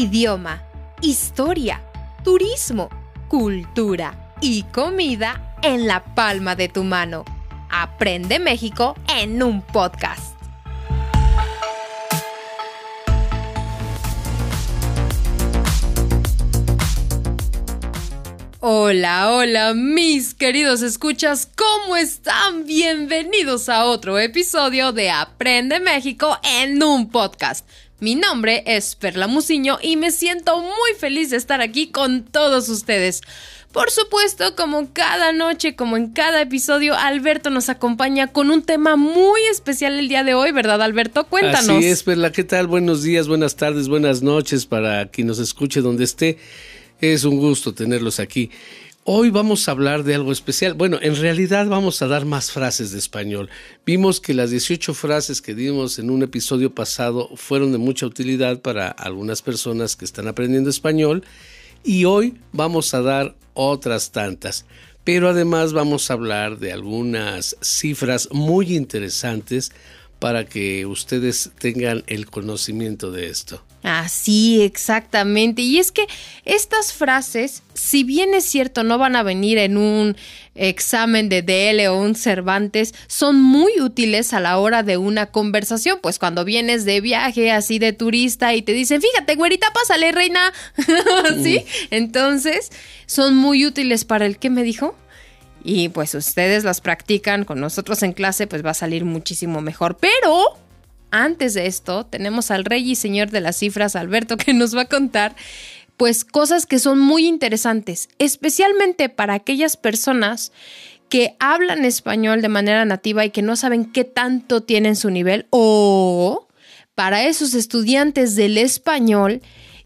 idioma, historia, turismo, cultura y comida en la palma de tu mano. Aprende México en un podcast. Hola, hola, mis queridos escuchas, ¿cómo están? Bienvenidos a otro episodio de Aprende México en un podcast. Mi nombre es Perla Musiño y me siento muy feliz de estar aquí con todos ustedes. Por supuesto, como cada noche, como en cada episodio, Alberto nos acompaña con un tema muy especial el día de hoy, ¿verdad, Alberto? Cuéntanos. Así es, Perla, ¿qué tal? Buenos días, buenas tardes, buenas noches para quien nos escuche donde esté. Es un gusto tenerlos aquí. Hoy vamos a hablar de algo especial. Bueno, en realidad vamos a dar más frases de español. Vimos que las 18 frases que dimos en un episodio pasado fueron de mucha utilidad para algunas personas que están aprendiendo español y hoy vamos a dar otras tantas. Pero además vamos a hablar de algunas cifras muy interesantes para que ustedes tengan el conocimiento de esto. Así, exactamente. Y es que estas frases, si bien es cierto, no van a venir en un examen de DL o un Cervantes, son muy útiles a la hora de una conversación. Pues cuando vienes de viaje, así de turista, y te dicen, fíjate, güerita, pásale, reina. ¿Sí? Entonces, son muy útiles para el que me dijo y pues ustedes las practican con nosotros en clase, pues va a salir muchísimo mejor. Pero antes de esto, tenemos al rey y señor de las cifras, Alberto, que nos va a contar pues cosas que son muy interesantes, especialmente para aquellas personas que hablan español de manera nativa y que no saben qué tanto tienen su nivel o para esos estudiantes del español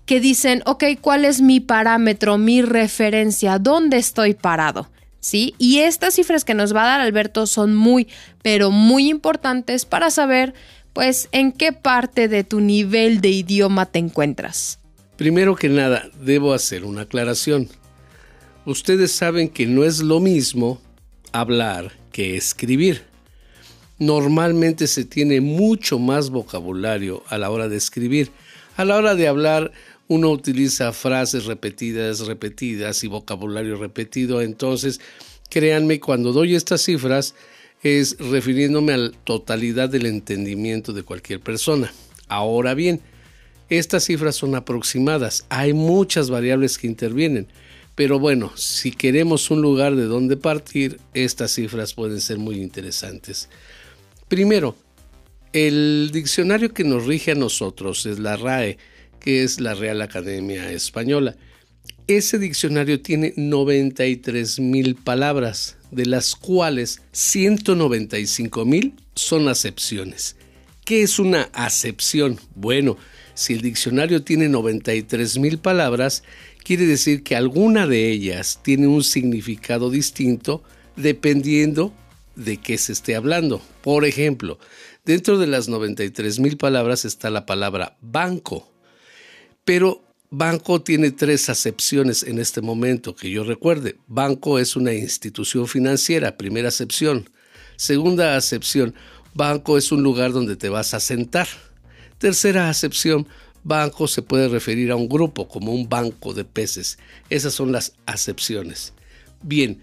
que dicen, ok, ¿cuál es mi parámetro, mi referencia? ¿Dónde estoy parado? ¿Sí? Y estas cifras que nos va a dar Alberto son muy, pero muy importantes para saber, pues, en qué parte de tu nivel de idioma te encuentras. Primero que nada, debo hacer una aclaración. Ustedes saben que no es lo mismo hablar que escribir. Normalmente se tiene mucho más vocabulario a la hora de escribir. A la hora de hablar, uno utiliza frases repetidas, repetidas y vocabulario repetido. Entonces, créanme, cuando doy estas cifras es refiriéndome a la totalidad del entendimiento de cualquier persona. Ahora bien, estas cifras son aproximadas. Hay muchas variables que intervienen. Pero bueno, si queremos un lugar de donde partir, estas cifras pueden ser muy interesantes. Primero, el diccionario que nos rige a nosotros es la RAE que es la Real Academia Española. Ese diccionario tiene 93 mil palabras, de las cuales 195 mil son acepciones. ¿Qué es una acepción? Bueno, si el diccionario tiene 93 mil palabras, quiere decir que alguna de ellas tiene un significado distinto dependiendo de qué se esté hablando. Por ejemplo, dentro de las 93 mil palabras está la palabra banco, pero banco tiene tres acepciones en este momento que yo recuerde. Banco es una institución financiera, primera acepción. Segunda acepción, banco es un lugar donde te vas a sentar. Tercera acepción, banco se puede referir a un grupo como un banco de peces. Esas son las acepciones. Bien,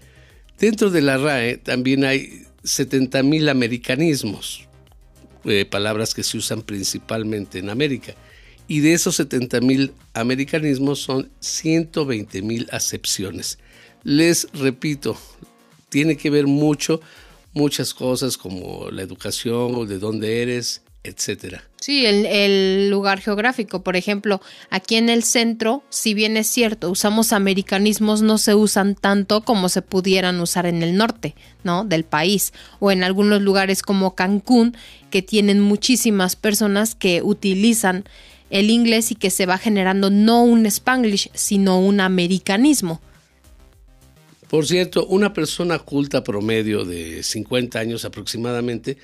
dentro de la RAE también hay 70.000 americanismos, eh, palabras que se usan principalmente en América y de esos 70 mil americanismos son 120 mil acepciones. Les repito, tiene que ver mucho, muchas cosas como la educación o de dónde eres, etcétera. Sí, el, el, lugar geográfico. Por ejemplo, aquí en el centro, si bien es cierto, usamos americanismos, no se usan tanto como se pudieran usar en el norte, ¿no? Del país. O en algunos lugares como Cancún, que tienen muchísimas personas que utilizan el inglés y que se va generando no un spanglish, sino un americanismo. Por cierto, una persona culta promedio de 50 años aproximadamente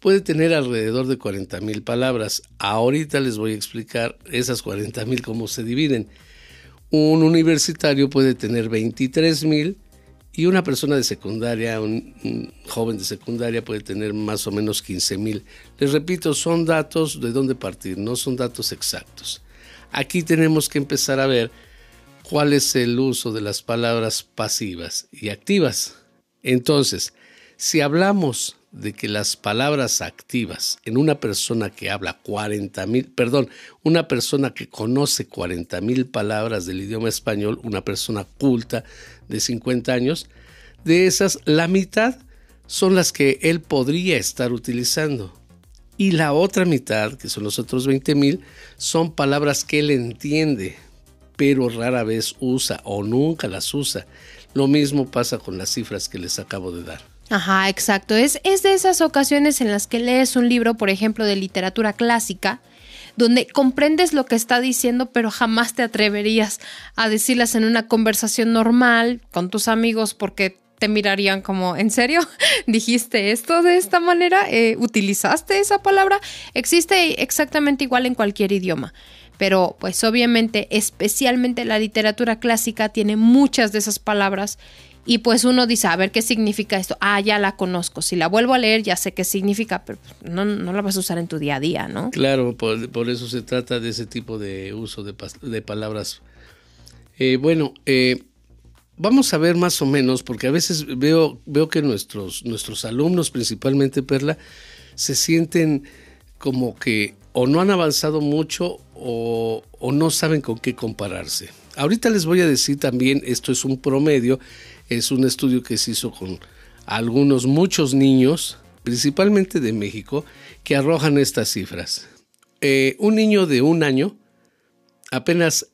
puede tener alrededor de 40 mil palabras. Ahorita les voy a explicar esas 40 mil cómo se dividen. Un universitario puede tener 23 mil y una persona de secundaria, un, joven de secundaria puede tener más o menos 15 mil. Les repito, son datos de dónde partir, no son datos exactos. aquí tenemos que empezar a ver cuál es el uso de las palabras pasivas y activas. Entonces, si hablamos de que las palabras activas en una persona que habla 40 mil, perdón, una persona que conoce 40 mil palabras del idioma español, una persona culta de 50 años, de esas la mitad son las que él podría estar utilizando. Y la otra mitad, que son los otros 20 mil, son palabras que él entiende, pero rara vez usa o nunca las usa. Lo mismo pasa con las cifras que les acabo de dar. Ajá, exacto. Es, es de esas ocasiones en las que lees un libro, por ejemplo, de literatura clásica, donde comprendes lo que está diciendo, pero jamás te atreverías a decirlas en una conversación normal con tus amigos porque te mirarían como, ¿en serio? ¿Dijiste esto de esta manera? Eh, ¿Utilizaste esa palabra? Existe exactamente igual en cualquier idioma. Pero pues obviamente, especialmente la literatura clásica tiene muchas de esas palabras y pues uno dice, a ver qué significa esto. Ah, ya la conozco. Si la vuelvo a leer, ya sé qué significa, pero no, no la vas a usar en tu día a día, ¿no? Claro, por, eso se trata de ese tipo de uso de, de palabras. Eh, bueno, eh, vamos a ver más o menos, porque a veces veo, veo que nuestros, nuestros alumnos, principalmente Perla, se sienten como que o no han avanzado mucho o, o no saben con qué compararse. Ahorita les voy a decir también, esto es un promedio, es un estudio que se hizo con algunos, muchos niños, principalmente de México, que arrojan estas cifras. Eh, un niño de un año apenas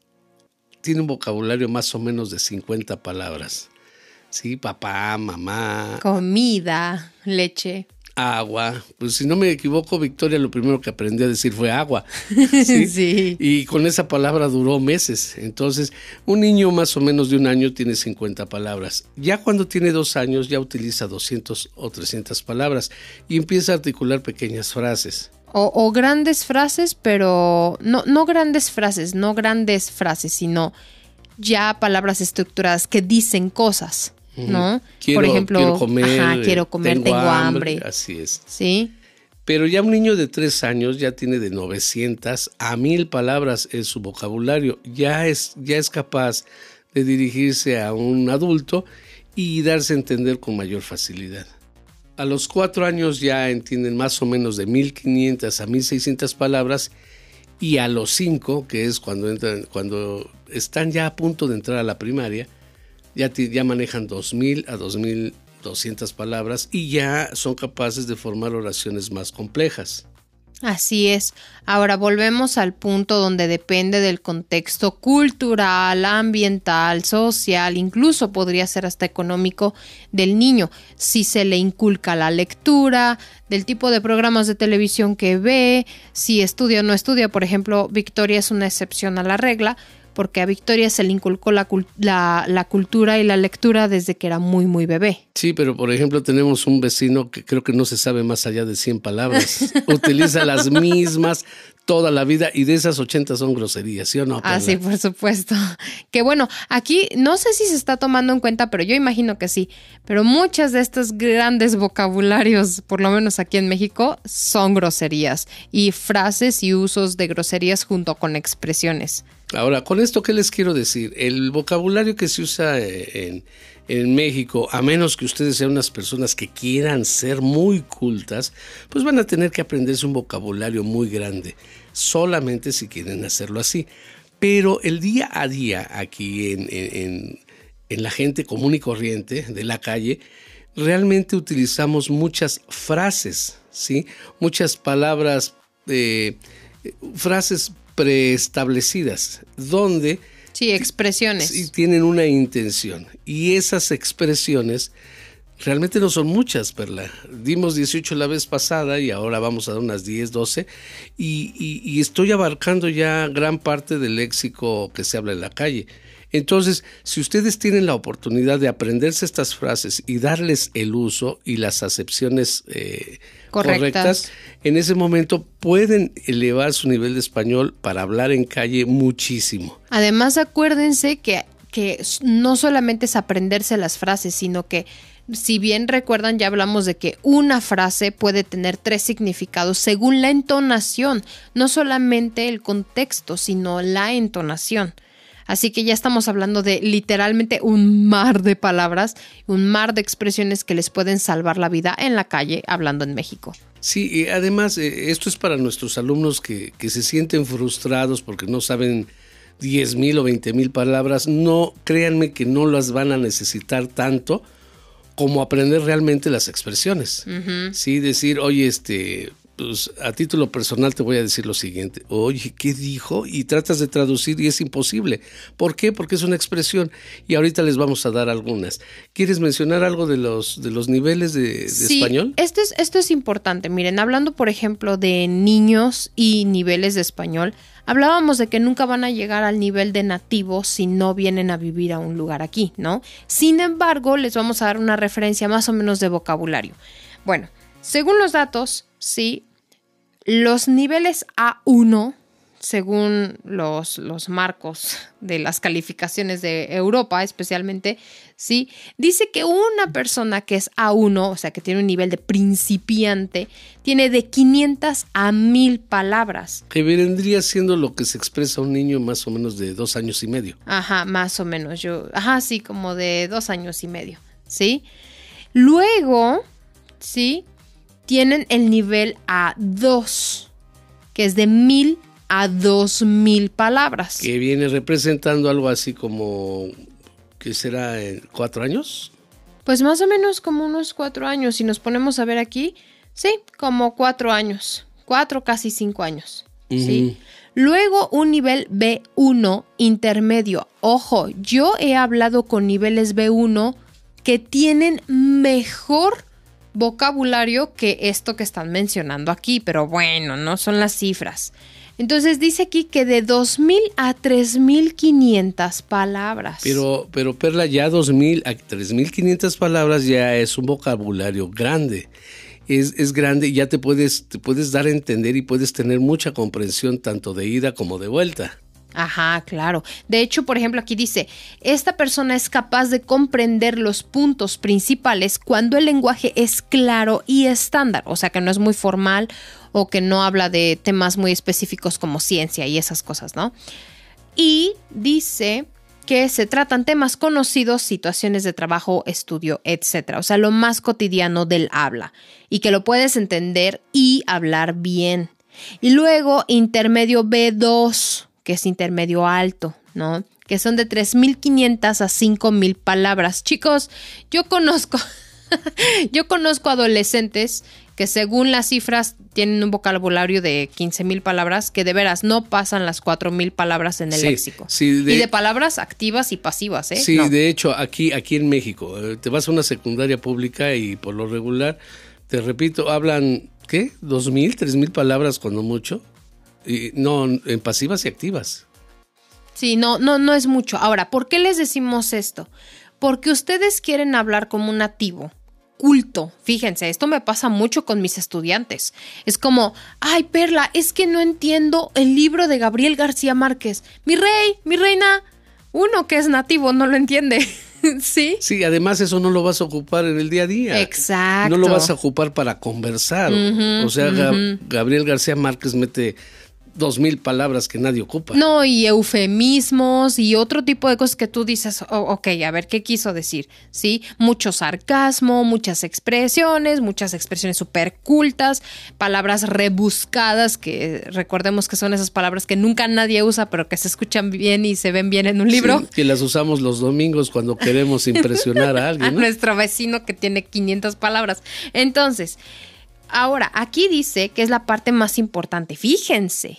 tiene un vocabulario más o menos de 50 palabras. Sí, papá, mamá. Comida, leche agua. Pues si no me equivoco, Victoria lo primero que aprendió a decir fue agua. ¿sí? Y con esa palabra duró meses. Entonces, un niño más o menos de un año tiene 50 palabras. Ya cuando tiene dos años ya utiliza 200 o 300 palabras y empieza a articular pequeñas frases. O, o grandes frases, pero no, no grandes frases, no grandes frases, sino ya palabras estructuradas que dicen cosas. ¿No? Quiero, Por ejemplo, quiero comer, quiero comer, tengo, hambre. Así es. Sí. Pero ya un niño de tres años ya tiene de 900 a 1000 palabras en su vocabulario. Ya es, ya es capaz de dirigirse a un adulto y darse a entender con mayor facilidad. A los cuatro años ya entienden más o menos de 1500 a 1600 palabras y a los cinco, que es cuando, entran, cuando están ya a punto de entrar a la primaria, ya, ya manejan 2.000 a 2.200 palabras y ya son capaces de formar oraciones más complejas. Así es. Ahora volvemos al punto donde depende del contexto cultural, ambiental, social, incluso podría ser hasta económico del niño. Si se le inculca la lectura, del tipo de programas de televisión que ve, si estudia o no estudia. Por ejemplo, Victoria es una excepción a la regla porque a Victoria se le inculcó la, la, cultura y la lectura desde que era muy, muy bebé. Sí, pero por ejemplo tenemos un vecino que creo que no se sabe más allá de 100 palabras. Utiliza las mismas toda la vida y de esas 80 son groserías, ¿sí o no? Ah, sí, por supuesto. Que bueno, aquí no sé si se está tomando en cuenta, pero yo imagino que sí. Pero muchas de estos grandes vocabularios, por lo menos aquí en México, son groserías y frases y usos de groserías junto con expresiones. Ahora, con esto, ¿qué les quiero decir? El vocabulario que se usa eh, en, México, a menos que ustedes sean unas personas que quieran ser muy cultas, pues van a tener que aprenderse un vocabulario muy grande, solamente si quieren hacerlo así. Pero el día a día aquí en, la gente común y corriente de la calle, realmente utilizamos muchas frases, ¿sí? Muchas palabras, eh, frases preestablecidas, donde... Sí, expresiones. Y tienen una intención. Y esas expresiones realmente no son muchas, Perla. Dimos 18 la vez pasada y ahora vamos a dar unas 10, 12. Y, y estoy abarcando ya gran parte del léxico que se habla en la calle. Entonces, si ustedes tienen la oportunidad de aprenderse estas frases y darles el uso y las acepciones eh, correctas. en ese momento pueden elevar su nivel de español para hablar en calle muchísimo. Además, acuérdense que, que no solamente es aprenderse las frases, sino que Si bien recuerdan, ya hablamos de que una frase puede tener tres significados según la entonación, no solamente el contexto, sino la entonación. Así que ya estamos hablando de literalmente un mar de palabras, un mar de expresiones que les pueden salvar la vida en la calle hablando en México. Sí, y además eh, esto es para nuestros alumnos que, que se sienten frustrados porque no saben 10 mil o 20 mil palabras. No, créanme que no las van a necesitar tanto como aprender realmente las expresiones. Sí, decir, oye, este, pues a título personal te voy a decir lo siguiente, oye, ¿qué dijo? Y tratas de traducir y es imposible. ¿Por qué? Porque es una expresión y ahorita les vamos a dar algunas. ¿Quieres mencionar algo de los, de los niveles de, sí, español? Esto es, esto es importante. Miren, hablando por ejemplo de niños y niveles de español, hablábamos de que nunca van a llegar al nivel de nativos si no vienen a vivir a un lugar aquí, ¿no? Sin embargo, les vamos a dar una referencia más o menos de vocabulario. Bueno, según los datos, sí, los niveles A1, según los, los, marcos de las calificaciones de Europa especialmente, ¿sí? Dice que una persona que es A1, o sea, que tiene un nivel de principiante, tiene de 500 a 1000 palabras. Que vendría siendo lo que se expresa un niño más o menos de dos años y medio. Ajá, más o menos. Yo, ajá, sí, como de dos años y medio, ¿sí? Luego, ¿sí? Tienen el nivel A2, que es de mil a dos mil palabras. Que viene representando algo así como, ¿qué será? En ¿Cuatro años? Pues más o menos como unos cuatro años. Si nos ponemos a ver aquí, sí, como cuatro años. Cuatro, casi cinco años. Sí. Luego un nivel B1 intermedio. Ojo, yo he hablado con niveles B1 que tienen mejor vocabulario que esto que están mencionando aquí, pero bueno, no son las cifras. Entonces dice aquí que de 2.000 a 3.500 palabras. Pero, pero Perla, ya 2.000 a 3.500 palabras ya es un vocabulario grande. Es, es, grande y ya te puedes, te puedes dar a entender y puedes tener mucha comprensión tanto de ida como de vuelta. Ajá, claro. De hecho, por ejemplo, aquí dice, esta persona es capaz de comprender los puntos principales cuando el lenguaje es claro y estándar, o sea, que no es muy formal o que no habla de temas muy específicos como ciencia y esas cosas, ¿no? Y dice que se tratan temas conocidos, situaciones de trabajo, estudio, etcétera, o sea, lo más cotidiano del habla y que lo puedes entender y hablar bien. Y luego intermedio B2 que es intermedio alto, ¿no? Que son de 3.500 a 5.000 palabras. Chicos, yo conozco, yo conozco adolescentes que según las cifras tienen un vocabulario de 15.000 palabras que de veras no pasan las 4.000 palabras en el léxico. y de palabras activas y pasivas, ¿eh? Sí, de hecho, aquí, aquí en México, eh, te vas a una secundaria pública y por lo regular, te repito, hablan, ¿qué? ¿2.000, 3.000 palabras cuando mucho? No, en pasivas y activas. Sí, no, no, no es mucho. Ahora, ¿por qué les decimos esto? Porque ustedes quieren hablar como un nativo, culto. Fíjense, esto me pasa mucho con mis estudiantes. Es como, ay, Perla, es que no entiendo el libro de Gabriel García Márquez. Mi rey, mi reina. Uno que es nativo no lo entiende. sí. Sí, además eso no lo vas a ocupar en el día a día. Exacto. No lo vas a ocupar para conversar. o sea, Gabriel García Márquez mete dos mil palabras que nadie ocupa. No, y eufemismos y otro tipo de cosas que tú dices, oh, ok, a ver, ¿qué quiso decir? Sí, mucho sarcasmo, muchas expresiones, muchas expresiones súper cultas, palabras rebuscadas, que recordemos que son esas palabras que nunca nadie usa, pero que se escuchan bien y se ven bien en un libro. que las usamos los domingos cuando queremos impresionar a alguien. a nuestro vecino que tiene 500 palabras. Entonces, Ahora, aquí dice que es la parte más importante. Fíjense,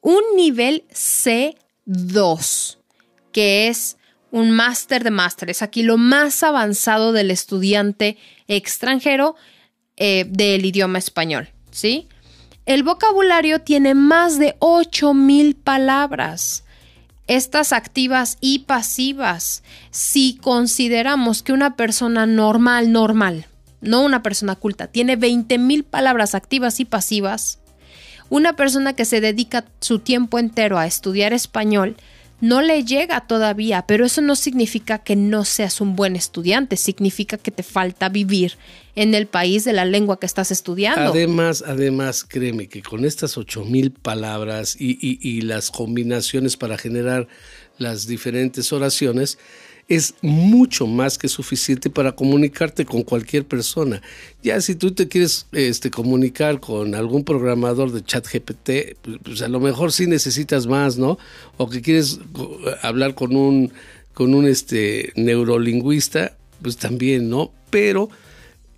un nivel C2, que es un máster de máster. Es aquí lo más avanzado del estudiante extranjero eh, del idioma español, ¿sí? El vocabulario tiene más de 8000 palabras. Estas activas y pasivas, si consideramos que una persona normal, normal, no una persona culta, tiene 20.000 palabras activas y pasivas, una persona que se dedica su tiempo entero a estudiar español no le llega todavía, pero eso no significa que no seas un buen estudiante, significa que te falta vivir en el país de la lengua que estás estudiando. Además, además, créeme que con estas ocho mil palabras y, y las combinaciones para generar las diferentes oraciones, es mucho más que suficiente para comunicarte con cualquier persona. Ya si tú te quieres este, comunicar con algún programador de chat GPT, pues a lo mejor sí necesitas más, ¿no? O que quieres hablar con un, con un este, neurolingüista, pues también, ¿no? Pero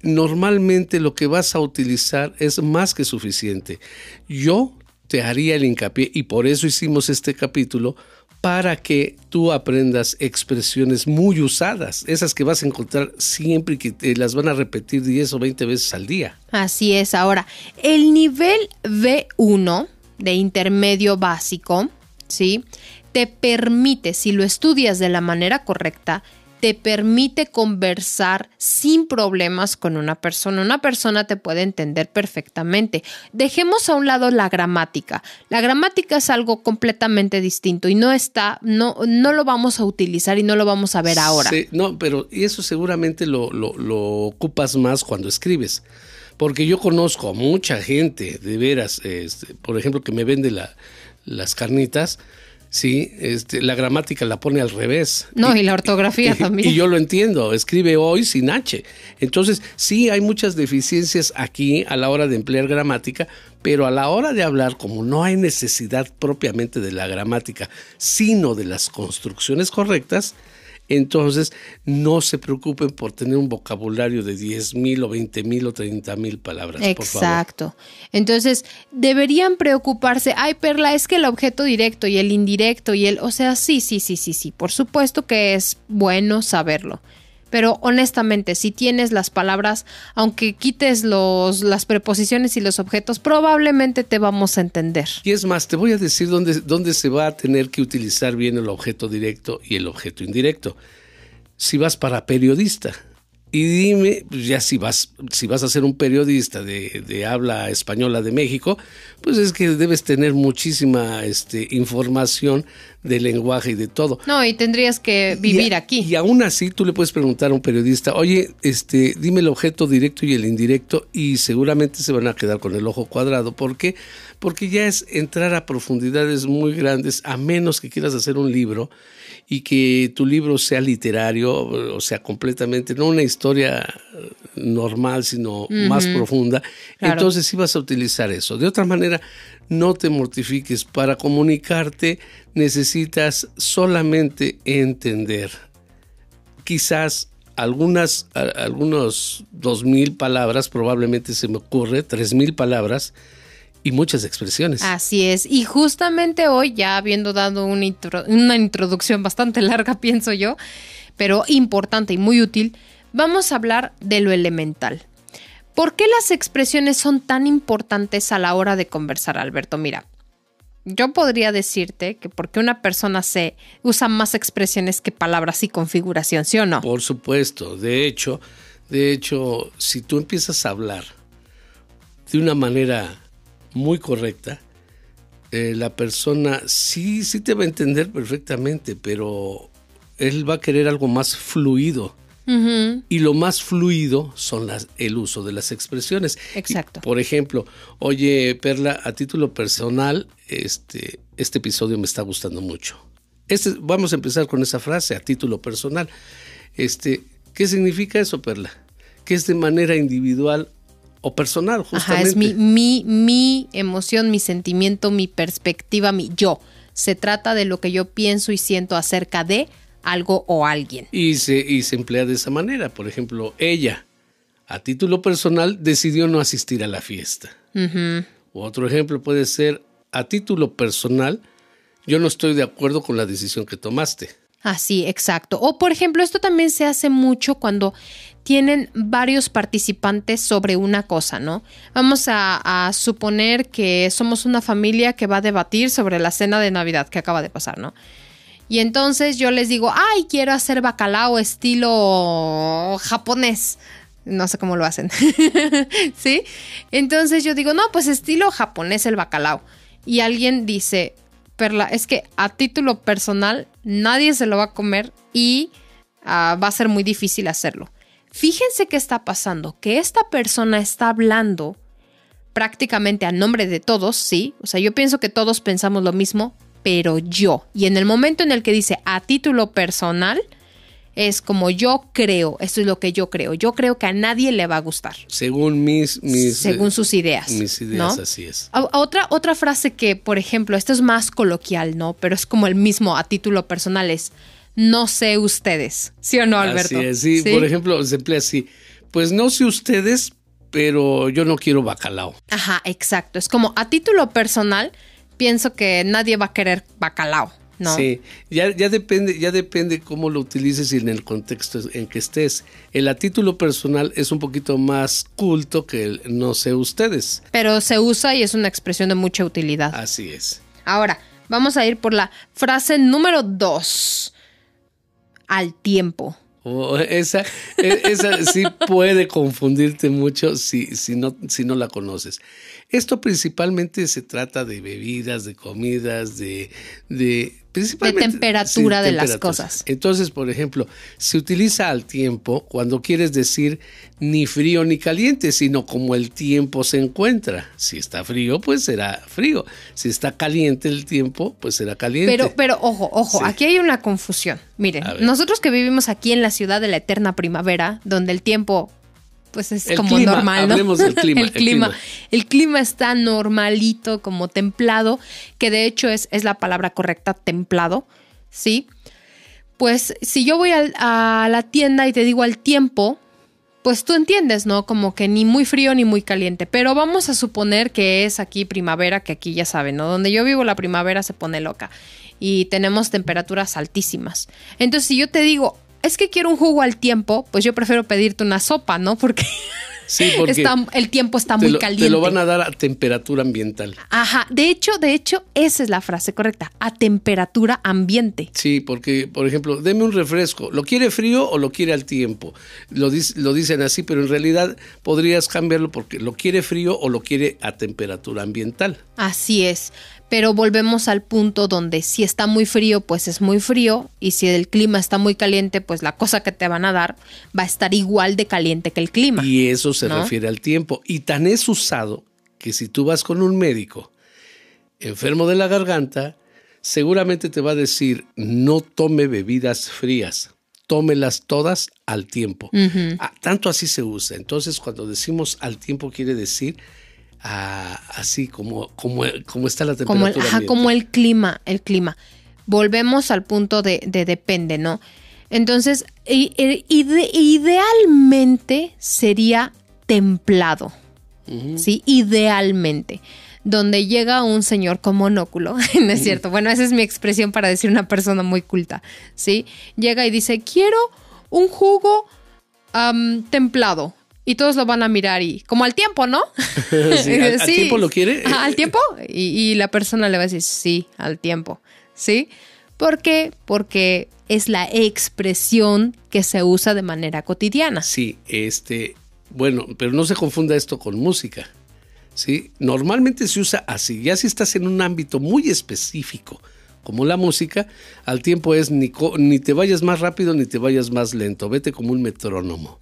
normalmente lo que vas a utilizar es más que suficiente. Yo te haría el hincapié, y por eso hicimos este capítulo, para que tú aprendas expresiones muy usadas, esas que vas a encontrar siempre y que te las van a repetir 10 o 20 veces al día. Así es, ahora, el nivel B1 de intermedio básico, ¿sí? Te permite, si lo estudias de la manera correcta, te permite conversar sin problemas con una persona. Una persona te puede entender perfectamente. Dejemos a un lado la gramática. La gramática es algo completamente distinto y no está, no, no lo vamos a utilizar y no lo vamos a ver ahora. Sí, no, pero eso seguramente lo, lo, ocupas más cuando escribes. Porque yo conozco a mucha gente, de veras, este, por ejemplo, que me vende la, las carnitas Sí, este, la gramática la pone al revés. No, y, la ortografía también. Y yo lo entiendo, escribe hoy sin H. Entonces, sí hay muchas deficiencias aquí a la hora de emplear gramática, pero a la hora de hablar, como no hay necesidad propiamente de la gramática, sino de las construcciones correctas, entonces, no se preocupen por tener un vocabulario de 10 mil o 20 mil o 30 mil palabras. Exacto. Entonces, deberían preocuparse, ay, Perla, es que el objeto directo y el indirecto y el, o sea, sí, sí, sí, sí, sí, por supuesto que es bueno saberlo. Pero honestamente, si tienes las palabras, aunque quites los, las preposiciones y los objetos, probablemente te vamos a entender. Y es más, te voy a decir dónde, dónde se va a tener que utilizar bien el objeto directo y el objeto indirecto. Si vas para periodista, y dime, pues ya si vas, si vas a ser un periodista de, habla española de México, pues es que debes tener muchísima este, información de lenguaje y de todo. No, y tendrías que vivir aquí. Y aún así tú le puedes preguntar a un periodista, oye, este, dime el objeto directo y el indirecto, y seguramente se van a quedar con el ojo cuadrado. ¿Por qué? Porque ya es entrar a profundidades muy grandes, a menos que quieras hacer un libro y que tu libro sea literario, o sea, completamente, no una historia normal, sino más profunda, entonces sí vas a utilizar eso. De otra manera, no te mortifiques. Para comunicarte necesitas solamente entender. Quizás algunas, algunos dos mil palabras, probablemente se me ocurre, tres mil palabras, y muchas expresiones. Así es. Y justamente hoy, ya habiendo dado una, una introducción bastante larga, pienso yo, pero importante y muy útil, vamos a hablar de lo elemental. ¿Por qué las expresiones son tan importantes a la hora de conversar, Alberto? Mira, yo podría decirte que porque una persona se usa más expresiones que palabras y configuración, ¿sí o no? Por supuesto. De hecho, de hecho, si tú empiezas a hablar de una manera muy correcta, eh, la persona sí, sí te va a entender perfectamente, pero él va a querer algo más fluido. Y lo más fluido son las, el uso de las expresiones. Exacto. por ejemplo, oye, Perla, a título personal, este, este episodio me está gustando mucho. Este, vamos a empezar con esa frase, a título personal. Este, ¿Qué significa eso, Perla? Que es de manera individual o personal, justamente. Ajá, es mi, mi, mi emoción, mi sentimiento, mi perspectiva, mi yo. Se trata de lo que yo pienso y siento acerca de algo o alguien. Y se, y se emplea de esa manera. Por ejemplo, ella, a título personal, decidió no asistir a la fiesta. Otro ejemplo puede ser, a título personal, yo no estoy de acuerdo con la decisión que tomaste. Así, exacto. O por ejemplo, esto también se hace mucho cuando tienen varios participantes sobre una cosa, ¿no? Vamos a, suponer que somos una familia que va a debatir sobre la cena de Navidad que acaba de pasar, ¿no? Y entonces yo les digo, ay, quiero hacer bacalao estilo japonés. No sé cómo lo hacen. ¿Sí? Entonces yo digo, no, pues estilo japonés el bacalao. Y alguien dice, Perla, es que a título personal nadie se lo va a comer y ah, va a ser muy difícil hacerlo. Fíjense qué está pasando, que esta persona está hablando prácticamente a nombre de todos, sí, o sea, yo pienso que todos pensamos lo mismo, pero yo. Y en el momento en el que dice a título personal, es como yo creo, esto es lo que yo creo. Yo creo que a nadie le va a gustar. Según mis, mis según sus ideas. Mis ideas, así es. otra, otra frase que, por ejemplo, esto es más coloquial, ¿no? Pero es como el mismo a título personal es no sé ustedes. ¿Sí o no, Alberto? Así es, sí. Por ejemplo, se emplea así. Pues no sé ustedes, pero yo no quiero bacalao. Ajá, exacto. Es como a título personal, pienso que nadie va a querer bacalao. ¿No? Sí, ya, ya, depende, ya depende cómo lo utilices y en el contexto en que estés. El a título personal es un poquito más culto que el no sé ustedes. Pero se usa y es una expresión de mucha utilidad. Así es. Ahora, vamos a ir por la frase número dos. Al tiempo. Oh, esa, e, esa sí puede confundirte mucho si, si, no, si no la conoces. Esto principalmente se trata de bebidas, de comidas, de, de de temperatura de las cosas. Entonces, por ejemplo, se utiliza al tiempo cuando quieres decir ni frío ni caliente, sino como el tiempo se encuentra. Si está frío, pues será frío. Si está caliente el tiempo, pues será caliente. Pero, pero ojo, ojo, aquí hay una confusión. Miren, nosotros que vivimos aquí en la ciudad de la eterna primavera, donde el tiempo pues es como normal, ¿no? Del clima, el, clima, el, clima, está normalito, como templado, que de hecho es, es la palabra correcta, templado, ¿sí? Pues si yo voy a, la tienda y te digo al tiempo, pues tú entiendes, ¿no? Como que ni muy frío ni muy caliente. Pero vamos a suponer que es aquí primavera, que aquí ya saben, ¿no? Donde yo vivo la primavera se pone loca y tenemos temperaturas altísimas. Entonces, si yo te digo, es que quiero un jugo al tiempo, pues yo prefiero pedirte una sopa, ¿no? Porque, sí, porque el tiempo está muy caliente. Te lo van a dar a temperatura ambiental. Ajá, de hecho, de hecho, esa es la frase correcta, a temperatura ambiente. Sí, porque, por ejemplo, deme un refresco, ¿lo quiere frío o lo quiere al tiempo? Lo, lo dicen así, pero en realidad podrías cambiarlo porque lo quiere frío o lo quiere a temperatura ambiental. Así es pero volvemos al punto donde si está muy frío, pues es muy frío, y si el clima está muy caliente, pues la cosa que te van a dar va a estar igual de caliente que el clima. Y eso se refiere al tiempo. Y tan es usado que si tú vas con un médico enfermo de la garganta, seguramente te va a decir, no tome bebidas frías, tómelas todas al tiempo. Ah, tanto así se usa. Entonces, cuando decimos al tiempo quiere decir así como, como, como, está la temperatura. Como el, como el clima, el clima. Volvemos al punto de, depende, ¿no? Entonces, idealmente sería templado, ¿sí? Idealmente. Donde llega un señor con monóculo, ¿no es cierto? Bueno, esa es mi expresión para decir una persona muy culta, ¿sí? Llega y dice, quiero un jugo templado y todos lo van a mirar y como al tiempo, ¿no? sí, ¿al, tiempo lo quiere? al tiempo y, la persona le va a decir sí, al tiempo, ¿sí? ¿Por qué? Porque es la expresión que se usa de manera cotidiana. Sí, este, bueno, pero no se confunda esto con música, ¿sí? Normalmente se usa así, ya si estás en un ámbito muy específico, como la música, al tiempo es ni, ni, te vayas más rápido ni te vayas más lento, vete como un metrónomo.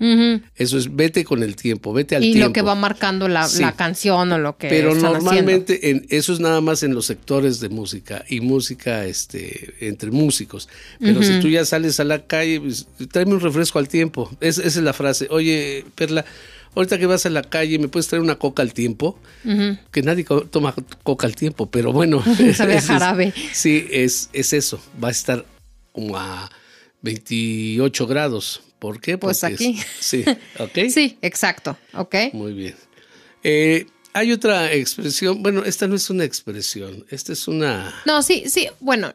Eso es, vete con el tiempo, vete al tiempo. Y lo que va marcando la, canción o lo que Pero normalmente En, eso es nada más en los sectores de música y música este, entre músicos. Pero si tú ya sales a la calle, pues, tráeme un refresco al tiempo. esa es la frase. Oye, Perla, Ahorita que vas a la calle, ¿me puedes traer una coca al tiempo? Que nadie toma coca al tiempo, pero bueno. Sabe jarabe. Sí, es, es eso. Va a estar como a 28 grados. ¿Por qué? pues aquí. sí, ¿ok? Sí, exacto, ¿ok? Muy bien. Eh, hay otra expresión, bueno, esta no es una expresión, esta es una... No, sí, sí, bueno,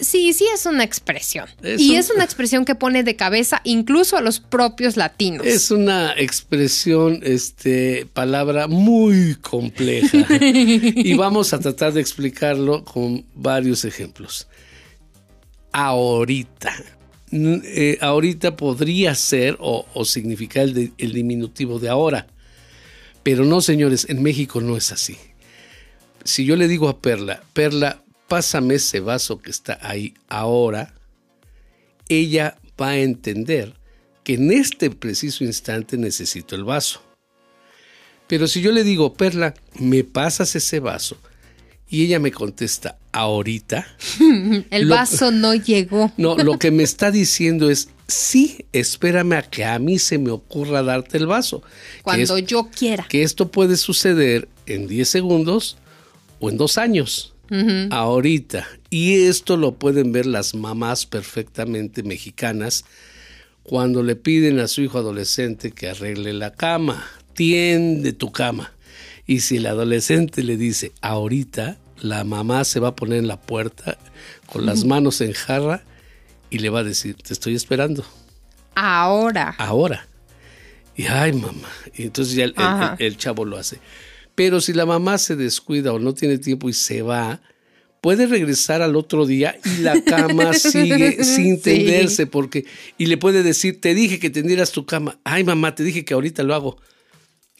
Sí, sí es una expresión. y es una expresión que pone de cabeza incluso a los propios latinos. Es una expresión, este, palabra muy compleja. y vamos a tratar de explicarlo con varios ejemplos. Ahorita. Eh, ahorita podría ser o, significar el, el diminutivo de ahora. Pero no, señores, en México no es así. Si yo le digo a Perla, Perla, pásame ese vaso que está ahí ahora, ella va a entender que en este preciso instante necesito el vaso. Pero si yo le digo, Perla, ¿me pasas ese vaso? Y ella me contesta, ahorita. el vaso no llegó. No, lo que me está diciendo es, sí, espérame a que a mí se me ocurra darte el vaso. Cuando yo quiera. Que esto puede suceder en 10 segundos o en dos años. Ahorita. Y esto lo pueden ver las mamás perfectamente mexicanas cuando le piden a su hijo adolescente que arregle la cama. Tiende tu cama. Y si el adolescente le dice ahorita, la mamá se va a poner en la puerta con las manos en jarra y le va a decir, te estoy esperando. Ahora. Ahora. Y ay, mamá. Y entonces ya el, chavo lo hace. Pero si la mamá se descuida o no tiene tiempo y se va, puede regresar al otro día y la cama sigue sin tenderse porque y le puede decir, te dije que tendieras tu cama. Ay, mamá, te dije que ahorita lo hago.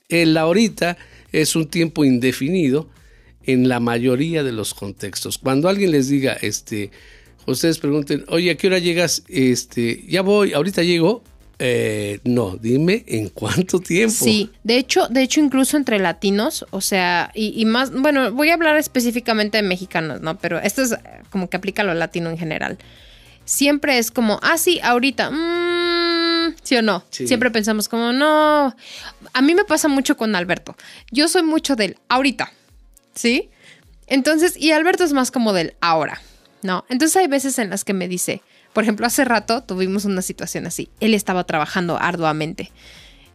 El ahorita es un tiempo indefinido en la mayoría de los contextos. Cuando alguien les diga, este, ustedes pregunten, oye, ¿a qué hora llegas? Este, ya voy, ahorita llego. Eh, no, dime en cuánto tiempo. Sí, de hecho, de hecho, incluso entre latinos, o sea, y, más, bueno, voy a hablar específicamente de mexicanos, ¿no? Pero esto es como que aplica a lo latino en general. Siempre es como, ah, sí, ahorita, mm, ¿sí o no? Siempre pensamos como, no. A mí me pasa mucho con Alberto. Yo soy mucho del ahorita, ¿sí? Entonces, y Alberto es más como del ahora. No, entonces hay veces en las que me dice, por ejemplo, hace rato tuvimos una situación así. Él estaba trabajando arduamente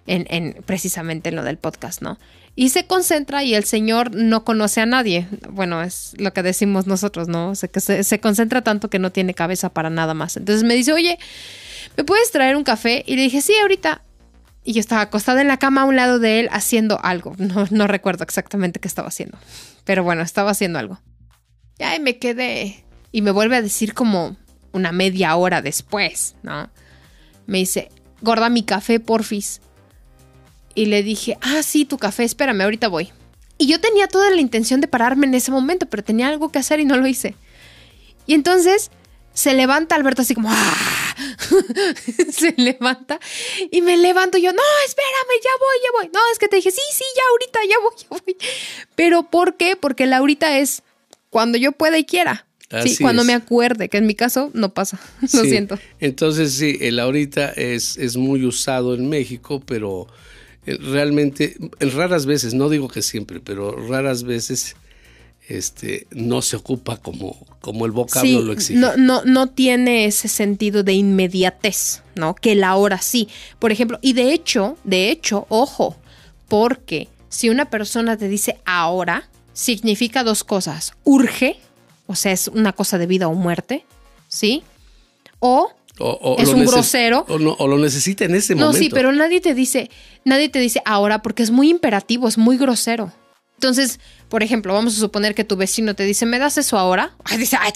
en, precisamente en lo del podcast, ¿no? Y se concentra y el señor no conoce a nadie. Bueno, es lo que decimos nosotros, ¿no? O sea, que se, concentra tanto que no tiene cabeza para nada más. Entonces me dice, oye, ¿me puedes traer un café? Y le dije, sí, ahorita. Y yo estaba acostada en la cama a un lado de él haciendo algo. No, no recuerdo exactamente qué estaba haciendo. Pero bueno, estaba haciendo algo. Y ahí me quedé y me vuelve a decir como una media hora después, ¿no? Me dice, gorda mi café, porfis. Y le dije, ah, sí, tu café, espérame, ahorita voy. Y yo tenía toda la intención de pararme en ese momento, pero tenía algo que hacer y no lo hice. Y entonces se levanta Alberto así como, ¡ah! se levanta y me levanto yo, no, espérame, ya voy, ya voy. No, es que te dije, sí, sí, ya ahorita, ya voy, ya voy. Pero ¿por qué? Porque la ahorita es cuando yo pueda y quiera sí, cuando me acuerde, que en mi caso no pasa. Lo siento. Entonces, sí, el ahorita es, es muy usado en México, pero eh, realmente, en raras veces, no digo que siempre, pero raras veces este, no se ocupa como, como el vocablo lo exige. No, no, no tiene ese sentido de inmediatez, ¿no? Que el ahora sí. Por ejemplo, y de hecho, de hecho, ojo, porque si una persona te dice ahora, significa dos cosas. Urge o sea, es una cosa de vida o muerte, ¿sí? O, es un grosero. O, o, lo necesita en ese momento. No, sí, pero nadie te dice, nadie te dice ahora porque es muy imperativo, es muy grosero. Entonces, por ejemplo, vamos a suponer que tu vecino te dice, ¿me das eso ahora? Ay, dice, ay,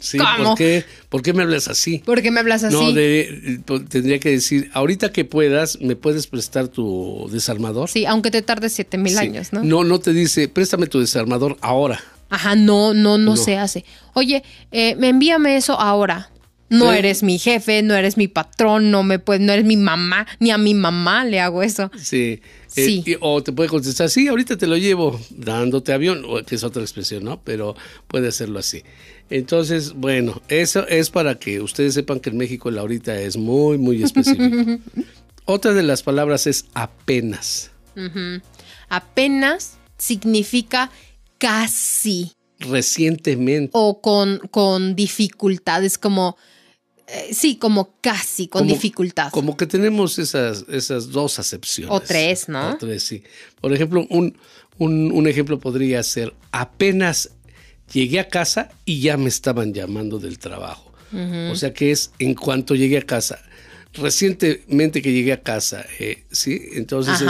sí, ¿por qué? ¿por qué me hablas así? ¿Por qué me hablas así? No, pues, tendría que decir, ahorita que puedas, ¿me puedes prestar tu desarmador? Sí, aunque te tarde siete mil años, ¿no? No, no te dice, préstame tu desarmador ahora. Ajá, no, no, no, se hace. Oye, eh, me envíame eso ahora. No eres mi jefe, no eres mi patrón, no me puedes, no eres mi mamá, ni a mi mamá le hago eso. Sí. Eh, sí. o te puede contestar, sí, ahorita te lo llevo dándote avión, que es otra expresión, ¿no? Pero puede hacerlo así. Entonces, bueno, eso es para que ustedes sepan que en México la ahorita es muy, muy específico. otra de las palabras es apenas. Apenas significa casi. Recientemente. O con, con dificultades, como... Eh, sí, como casi, con dificultad. Como que tenemos esas, esas dos acepciones. O tres, ¿no? O tres, sí. Por ejemplo, un, un, ejemplo podría ser, apenas llegué a casa y ya me estaban llamando del trabajo. O sea que es en cuanto llegué a casa recientemente que llegué a casa, eh, ¿sí? Entonces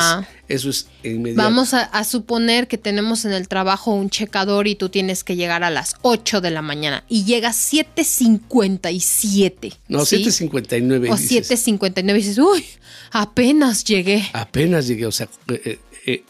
eso es inmediato. Vamos a, suponer que tenemos en el trabajo un checador y tú tienes que llegar a las 8 de la mañana y llegas 7.57. No, 7.59. O 7.59 y dices, uy, apenas llegué. Apenas llegué, o sea, eh, eh,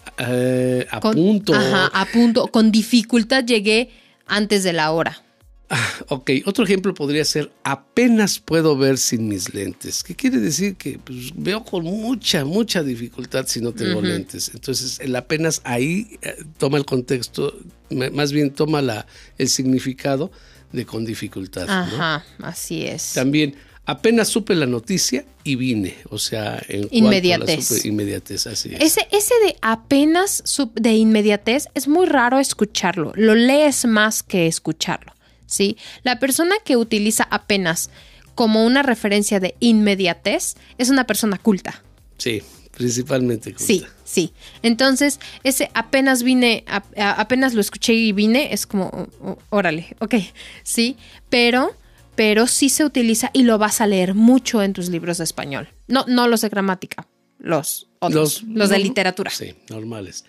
a punto. Ajá, a punto. Con dificultad llegué antes de la hora. Ah, ok, otro ejemplo podría ser apenas puedo ver sin mis lentes. ¿Qué quiere decir? Que pues, veo con mucha, mucha dificultad si no tengo lentes. Entonces, el apenas ahí eh, toma el contexto, más bien toma la, el significado de con dificultad. Ajá, así es. También apenas supe la noticia y vine, o sea, en inmediatez. inmediatez, así es. Ese, ese de apenas de inmediatez es muy raro escucharlo, lo lees más que escucharlo, ¿sí? La persona que utiliza apenas como una referencia de inmediatez es una persona culta. Sí, principalmente culta. Sí, sí. Entonces, ese apenas vine, apenas lo escuché y vine, es como, órale, ok, sí, pero pero sí se utiliza y lo vas a leer mucho en tus libros de español. No, no los de gramática, los otros, los, de literatura. Sí, normales.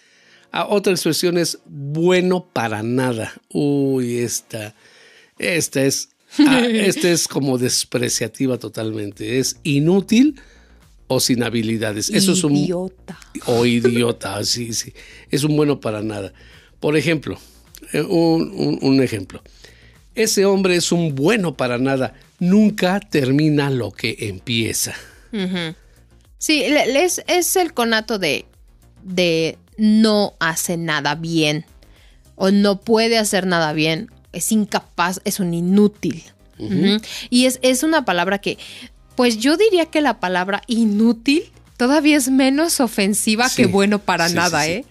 Ah, otra expresión es bueno para nada. Uy, esta, esta es, ah, esta es como despreciativa totalmente. Es inútil o sin habilidades. Eso es un idiota. O idiota, sí, sí. Es un bueno para nada. Por ejemplo, eh, un ejemplo. Ese hombre es un bueno para nada. Nunca termina lo que empieza. Sí, es, es, el conato de, de no hace nada bien o no puede hacer nada bien. Es incapaz, es un inútil. Y es, es una palabra que, pues yo diría que la palabra inútil todavía es menos ofensiva que bueno para nada, ¿eh?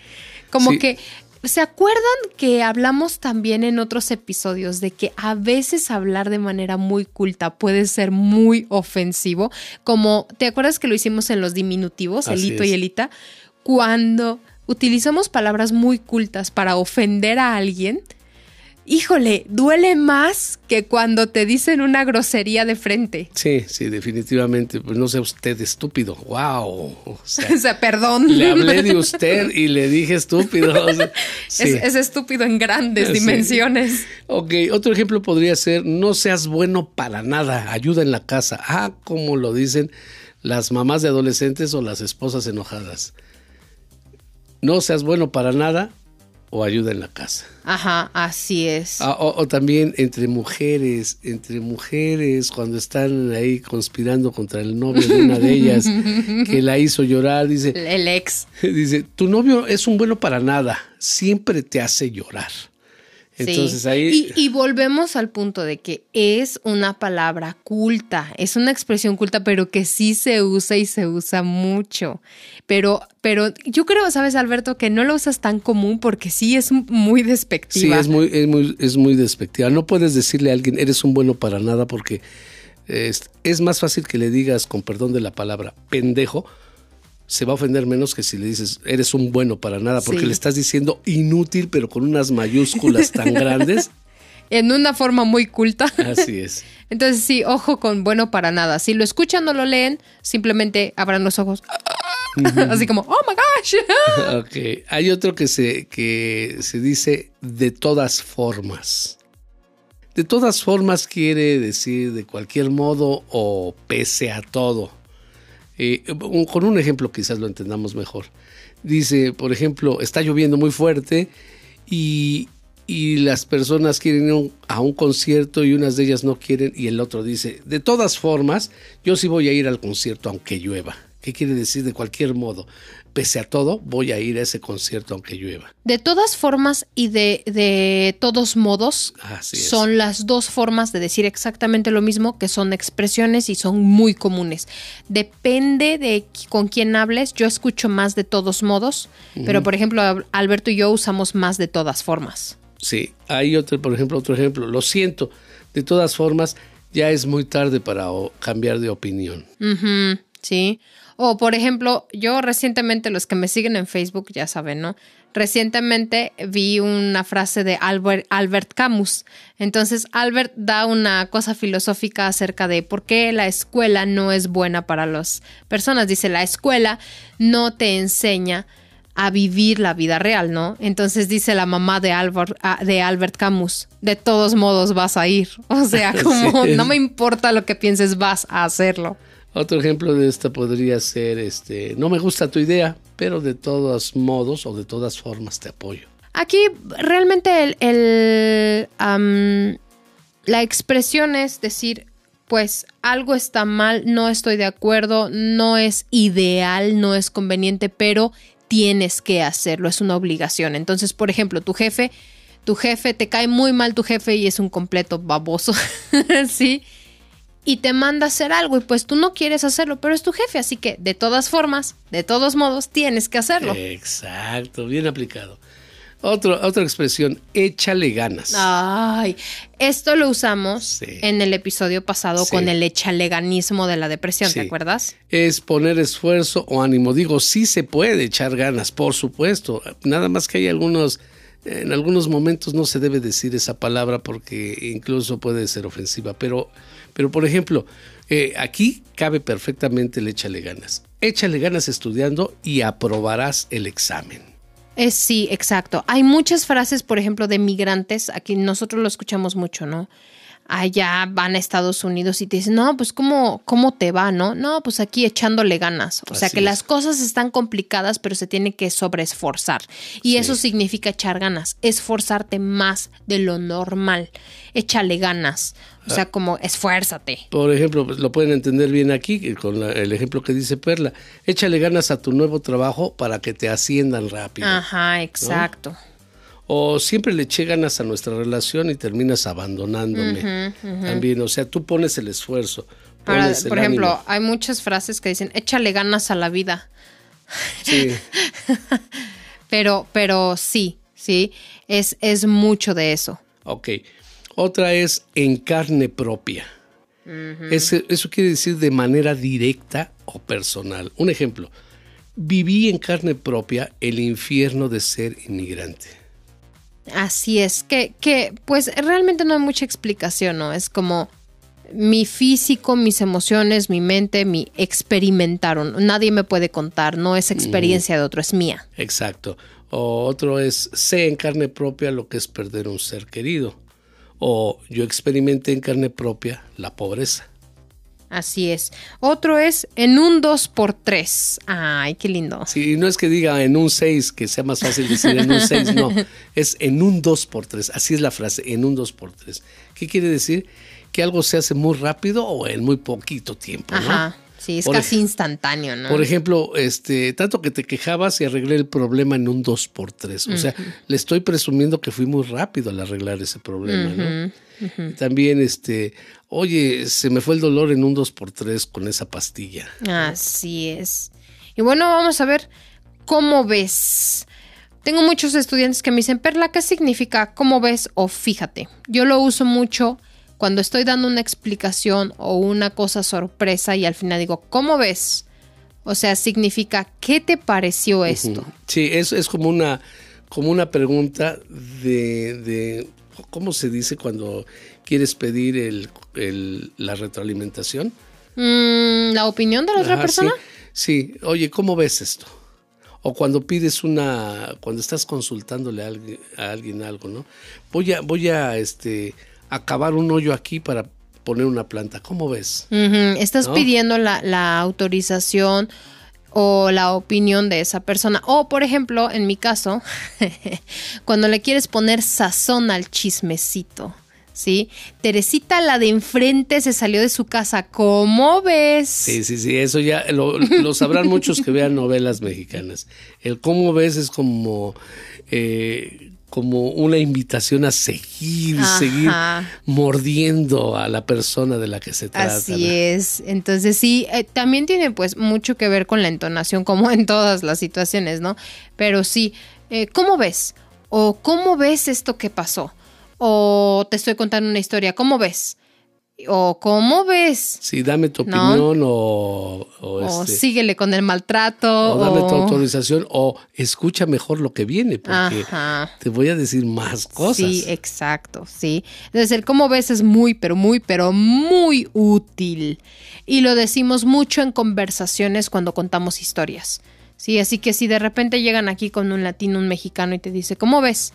Como que ¿Se acuerdan que hablamos también en otros episodios de que a veces hablar de manera muy culta puede ser muy ofensivo? Como, ¿te acuerdas que lo hicimos en los diminutivos, elito y elita? Cuando utilizamos palabras muy cultas para ofender a alguien, híjole, duele más que cuando te dicen una grosería de frente. Sí, sí, definitivamente. Pues no sea usted estúpido. ¡Wow! O sea, perdón. Le hablé de usted y le dije estúpido. es, estúpido en grandes dimensiones. Ok, otro ejemplo podría ser: no seas bueno para nada, ayuda en la casa. Ah, como lo dicen las mamás de adolescentes o las esposas enojadas. No seas bueno para nada, o ayuda en la casa. Ajá, así es. Ah, o, también entre mujeres, entre mujeres, cuando están ahí conspirando contra el novio de una de ellas, que la hizo llorar, dice... El ex. Dice, tu novio es un bueno para nada, siempre te hace llorar. Entonces ahí... Y, volvemos al punto de que es una palabra culta, es una expresión culta, pero que sí se usa y se usa mucho. Pero, pero yo creo, sabes, Alberto, que no lo usas tan común porque sí es muy despectiva. Sí, es muy, es muy, es muy despectiva. No puedes decirle a alguien, eres un bueno para nada, porque es, es más fácil que le digas, con perdón de la palabra, pendejo, se va a ofender menos que si le dices, eres un bueno para nada, porque le estás diciendo inútil, pero con unas mayúsculas tan grandes. En una forma muy culta. Así es. Entonces, sí, ojo con bueno para nada. Si lo escuchan o lo leen, simplemente abran los ojos. Así como, oh my gosh. ok. Hay otro que se, que se dice de todas formas. De todas formas quiere decir de cualquier modo o pese a todo. Eh, con un ejemplo quizás lo entendamos mejor. Dice, por ejemplo, está lloviendo muy fuerte y, las personas quieren ir a un concierto y unas de ellas no quieren y el otro dice, de todas formas, yo sí voy a ir al concierto aunque llueva. ¿Qué quiere decir de cualquier modo? Pese a todo, voy a ir a ese concierto aunque llueva. De todas formas y de, de todos modos, son las dos formas de decir exactamente lo mismo, que son expresiones y son muy comunes. Depende de con quién hables, yo escucho más de todos modos, pero por ejemplo, Alberto y yo usamos más de todas formas. Sí, hay otro, por ejemplo, otro ejemplo, lo siento, de todas formas, ya es muy tarde para cambiar de opinión. sí. O, por ejemplo, yo recientemente, los que me siguen en Facebook ya saben, ¿no? Recientemente vi una frase de Albert, Albert Camus. Entonces, Albert da una cosa filosófica acerca de por qué la escuela no es buena para las personas. Dice, la escuela no te enseña a vivir la vida real, ¿no? Entonces dice la mamá de Albert, ah, de Albert Camus, de todos modos vas a ir. O sea, como no me importa lo que pienses, vas a hacerlo. Otro ejemplo de esta podría ser, este, no me gusta tu idea, pero de todos modos o de todas formas te apoyo. Aquí realmente el, la expresión es decir, pues algo está mal, no estoy de acuerdo, no es ideal, no es conveniente, pero tienes que hacerlo, es una obligación. Entonces, por ejemplo, tu jefe, tu jefe, te cae muy mal tu jefe y es un completo baboso, ¿sí? Y te manda a hacer algo y pues tú no quieres hacerlo, pero es tu jefe, así que de todas formas, de todos modos, tienes que hacerlo. Exacto, bien aplicado. Otro, otra expresión, échale ganas. Ay, esto lo usamos Sí. en el episodio pasado Sí. con el echaleganismo de la depresión, ¿te acuerdas? Es poner esfuerzo o ánimo. Digo, sí se puede echar ganas, por supuesto. Nada más que hay algunos, en algunos momentos no se debe decir esa palabra porque incluso puede ser ofensiva. Pero, pero por ejemplo, eh, aquí cabe perfectamente el échale ganas. Échale ganas estudiando y aprobarás el examen. Es sí, exacto. Hay muchas frases, por ejemplo, de migrantes, aquí nosotros lo escuchamos mucho, ¿no? Allá van a Estados Unidos y te dicen, no, pues ¿cómo, cómo te va, no? No, pues aquí echándole ganas. O sea que es. las cosas están complicadas, pero se tiene que sobreesforzar. Y eso significa echar ganas, esforzarte más de lo normal. Échale ganas. O Ah. sea, como esfuérzate. Por ejemplo, pues, lo pueden entender bien aquí que con la- el ejemplo que dice Perla. Échale ganas a tu nuevo trabajo para que te asciendan rápido. Ajá, exacto. O siempre le eché ganas a nuestra relación y terminas abandonándome. También, o sea, tú pones el esfuerzo. Ahora, pones el por ejemplo, ánimo. hay muchas frases que dicen, échale ganas a la vida. Sí, Pero, pero sí, sí, es, es mucho de eso. ok. Otra es en carne propia. Ese- eso quiere decir de manera directa o personal. Un ejemplo, viví en carne propia el infierno de ser inmigrante. Así es, que, que pues realmente no hay mucha explicación, ¿no? Es como mi físico, mis emociones, mi mente, mi experimentaron. Nadie me puede contar, no es experiencia de otro, es mía. Exacto. O otro es sé en carne propia lo que es perder un ser querido. O yo experimenté en carne propia la pobreza. Así es. Otro es en un 2x3. Ay, qué lindo. Sí, no es que diga en un 6, que sea más fácil decir en un 6, no. Es en un 2 por 3. Así es la frase, en un 2 por 3. ¿Qué quiere decir? Que algo se hace muy rápido o en muy poquito tiempo, ¿no? Ajá. Sí, es Por casi instantáneo, ¿no? Por ejemplo, este, tanto que te quejabas y arreglé el problema en un 2 por 3 O sea, le estoy presumiendo que fui muy rápido al arreglar ese problema, ¿no? También, este, oye, se me fue el dolor en un 2 por 3 con esa pastilla. Así es. Y bueno, vamos a ver cómo ves. Tengo muchos estudiantes que me dicen, Perla, ¿qué significa cómo ves o fíjate? Yo lo uso mucho cuando estoy dando una explicación o una cosa sorpresa y al final digo, ¿cómo ves? O sea, significa, ¿qué te pareció esto? Sí, es, es como una, como una pregunta de, de, ¿cómo se dice cuando quieres pedir el, el- la retroalimentación? Mm, ¿La opinión de la otra persona? Sí, sí, oye, ¿cómo ves esto? O cuando pides una, cuando estás consultándole a alguien, a alguien algo, ¿no? Voy a, voy a, este, acabar un hoyo aquí para poner una planta. ¿Cómo ves? Estás ¿No? pidiendo la, la autorización o la opinión de esa persona. O, por ejemplo, en mi caso, cuando le quieres poner sazón al chismecito. ¿Sí? Teresita, la de enfrente, se salió de su casa. ¿Cómo ves? Sí, sí, sí, eso ya lo, sabrán muchos que vean novelas mexicanas. El cómo ves es como, eh, como una invitación a seguir, Ajá. seguir mordiendo a la persona de la que se trata. Así es. Entonces sí, eh, también tiene pues mucho que ver con la entonación, como en todas las situaciones, ¿no? Pero sí, eh, ¿cómo ves? O ¿cómo ves esto que pasó? O te estoy contando una historia, ¿cómo ves? O ¿cómo ves? Sí, dame tu ¿No? opinión o, o, O este, síguele con el maltrato. o dame tu autorización o escucha mejor lo que viene porque Ajá. te voy a decir más cosas. Sí, exacto, sí. Entonces el cómo ves es muy, pero muy, pero muy útil. Y lo decimos mucho en conversaciones cuando contamos historias. Sí, así que si de repente llegan aquí con un latino, un mexicano y te dice, ¿cómo ves?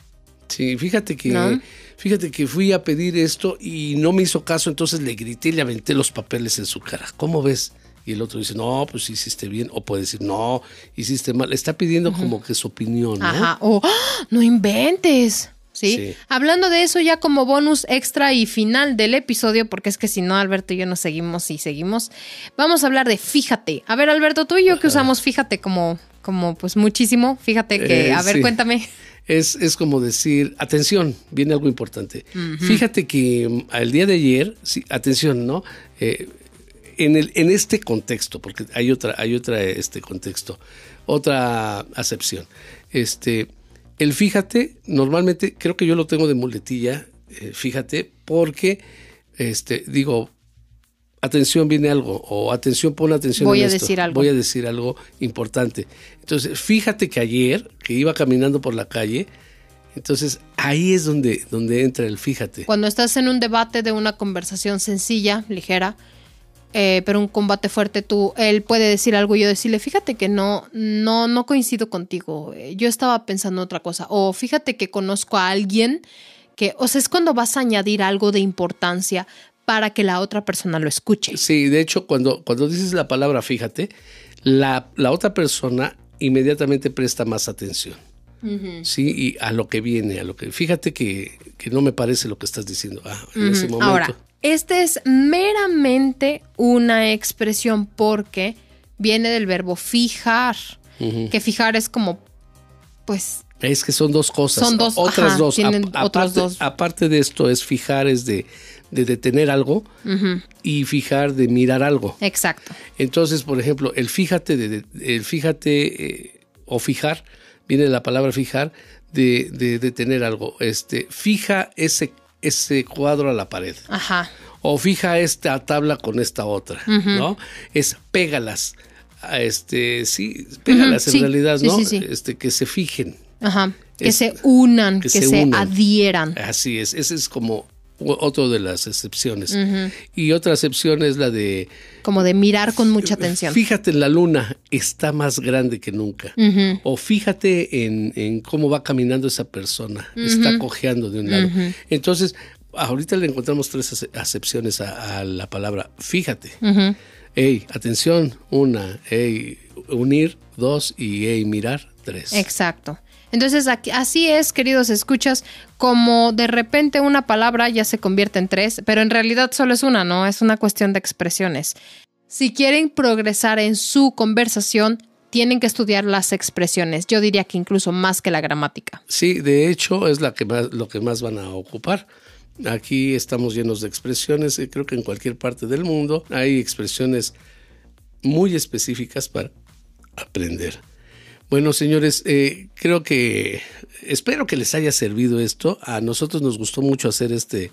Sí, fíjate que, ¿No? fíjate que fui a pedir esto y no me hizo caso, entonces le grité y le aventé los papeles en su cara. ¿Cómo ves? y el otro dice, no, pues hiciste bien, o puede decir, no, hiciste mal. Está pidiendo como que su opinión, ¿no? Ajá, o ¡ah! no inventes. ¿Sí? Sí. Hablando de eso ya como bonus extra y final del episodio, porque es que si no, Alberto y yo nos seguimos y seguimos, vamos a hablar de fíjate. A ver, Alberto, tú y yo que usamos fíjate como, como pues muchísimo, fíjate que, Eh, a ver, sí. cuéntame. Es, es como decir, atención, viene algo importante. Fíjate que mm, el día de ayer, sí, atención, ¿no? Eh, en, el, en este contexto, porque hay otra, hay otra este contexto, otra acepción. Este, el fíjate, normalmente creo que yo lo tengo de muletilla, eh, fíjate, porque este, digo, atención viene algo, o atención, pon atención. Voy en a esto, decir algo. Voy a decir algo importante. Entonces, fíjate que ayer, que iba caminando por la calle, entonces ahí es donde, donde entra el fíjate. Cuando estás en un debate de una conversación sencilla, ligera, eh, pero un combate fuerte, tú, él puede decir algo y yo decirle, fíjate que no, no, no coincido contigo. eh, Yo estaba pensando otra cosa. O fíjate que conozco a alguien que, o sea, es cuando vas a añadir algo de importancia para que la otra persona lo escuche. Sí, de hecho, cuando, cuando dices la palabra fíjate, la, la otra persona inmediatamente presta más atención. Sí, y a lo que viene, a lo que. Fíjate que, que no me parece lo que estás diciendo. Ah, en ese momento. Ahora, este es meramente una expresión porque viene del verbo fijar, que fijar es como, pues, Es que son dos cosas. Son dos, Otras ajá, dos. tienen otros aparte, dos. aparte de esto, es fijar, es de, de detener algo y fijar de mirar algo. exacto. Entonces, por ejemplo, el fíjate, de, de- el fíjate eh, o fijar, viene de la palabra fijar, de, de detener algo. Este, fija ese, ese cuadro a la pared. Ajá. O fija esta tabla con esta otra, ¿no? Es pégalas. a Este, sí, pégalas en sí, realidad, sí, ¿no? sí, sí. Este, que se fijen. Ajá. Que Es- se unan, que, que se se, unan. adhieran. Así es, ese es como o- otro de las excepciones. Y otra excepción es la de Como de mirar con mucha atención. Fíjate en la luna, está más grande que nunca. O fíjate en, en cómo va caminando esa persona, está cojeando de un lado. Entonces, ahorita le encontramos tres ace- acepciones a, a la palabra fíjate. Ey, atención, una. Ey, unir, dos. Y ey, mirar, tres. Exacto. Entonces, aquí- así es, queridos escuchas, como de repente una palabra ya se convierte en tres, pero en realidad solo es una, ¿no? Es una cuestión de expresiones. Si quieren progresar en su conversación, tienen que estudiar las expresiones. Yo diría que incluso más que la gramática. Sí, de hecho es la que más, lo que más van a ocupar. Aquí estamos llenos de expresiones y creo que en cualquier parte del mundo hay expresiones muy específicas para aprender. Bueno, señores, eh, creo que espero que les haya servido esto. A nosotros nos gustó mucho hacer este,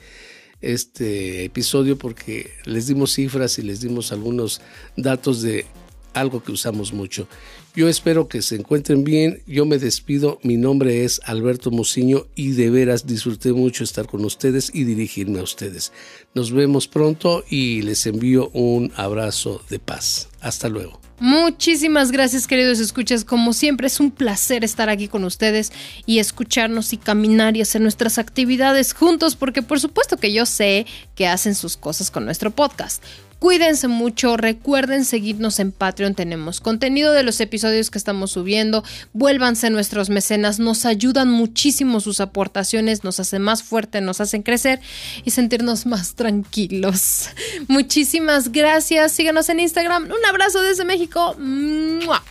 este episodio porque les dimos cifras y les dimos algunos datos de algo que usamos mucho. Yo espero que se encuentren bien. Yo me despido. Mi nombre es Alberto Mociño y de veras disfruté mucho estar con ustedes y dirigirme a ustedes. Nos vemos pronto y les envío un abrazo de paz. Hasta luego. Muchísimas gracias, queridos escuchas. Como siempre, es un placer estar aquí con ustedes y escucharnos y caminar y hacer nuestras actividades juntos, porque por supuesto que yo sé que hacen sus cosas con nuestro podcast. Cuídense mucho, recuerden seguirnos en Patreon, tenemos contenido de los episodios que estamos subiendo, vuélvanse nuestros mecenas, nos ayudan muchísimo sus aportaciones, nos hacen más fuerte, nos hacen crecer y sentirnos más tranquilos. Muchísimas gracias, síganos en Instagram, un abrazo desde México. ¡Mua!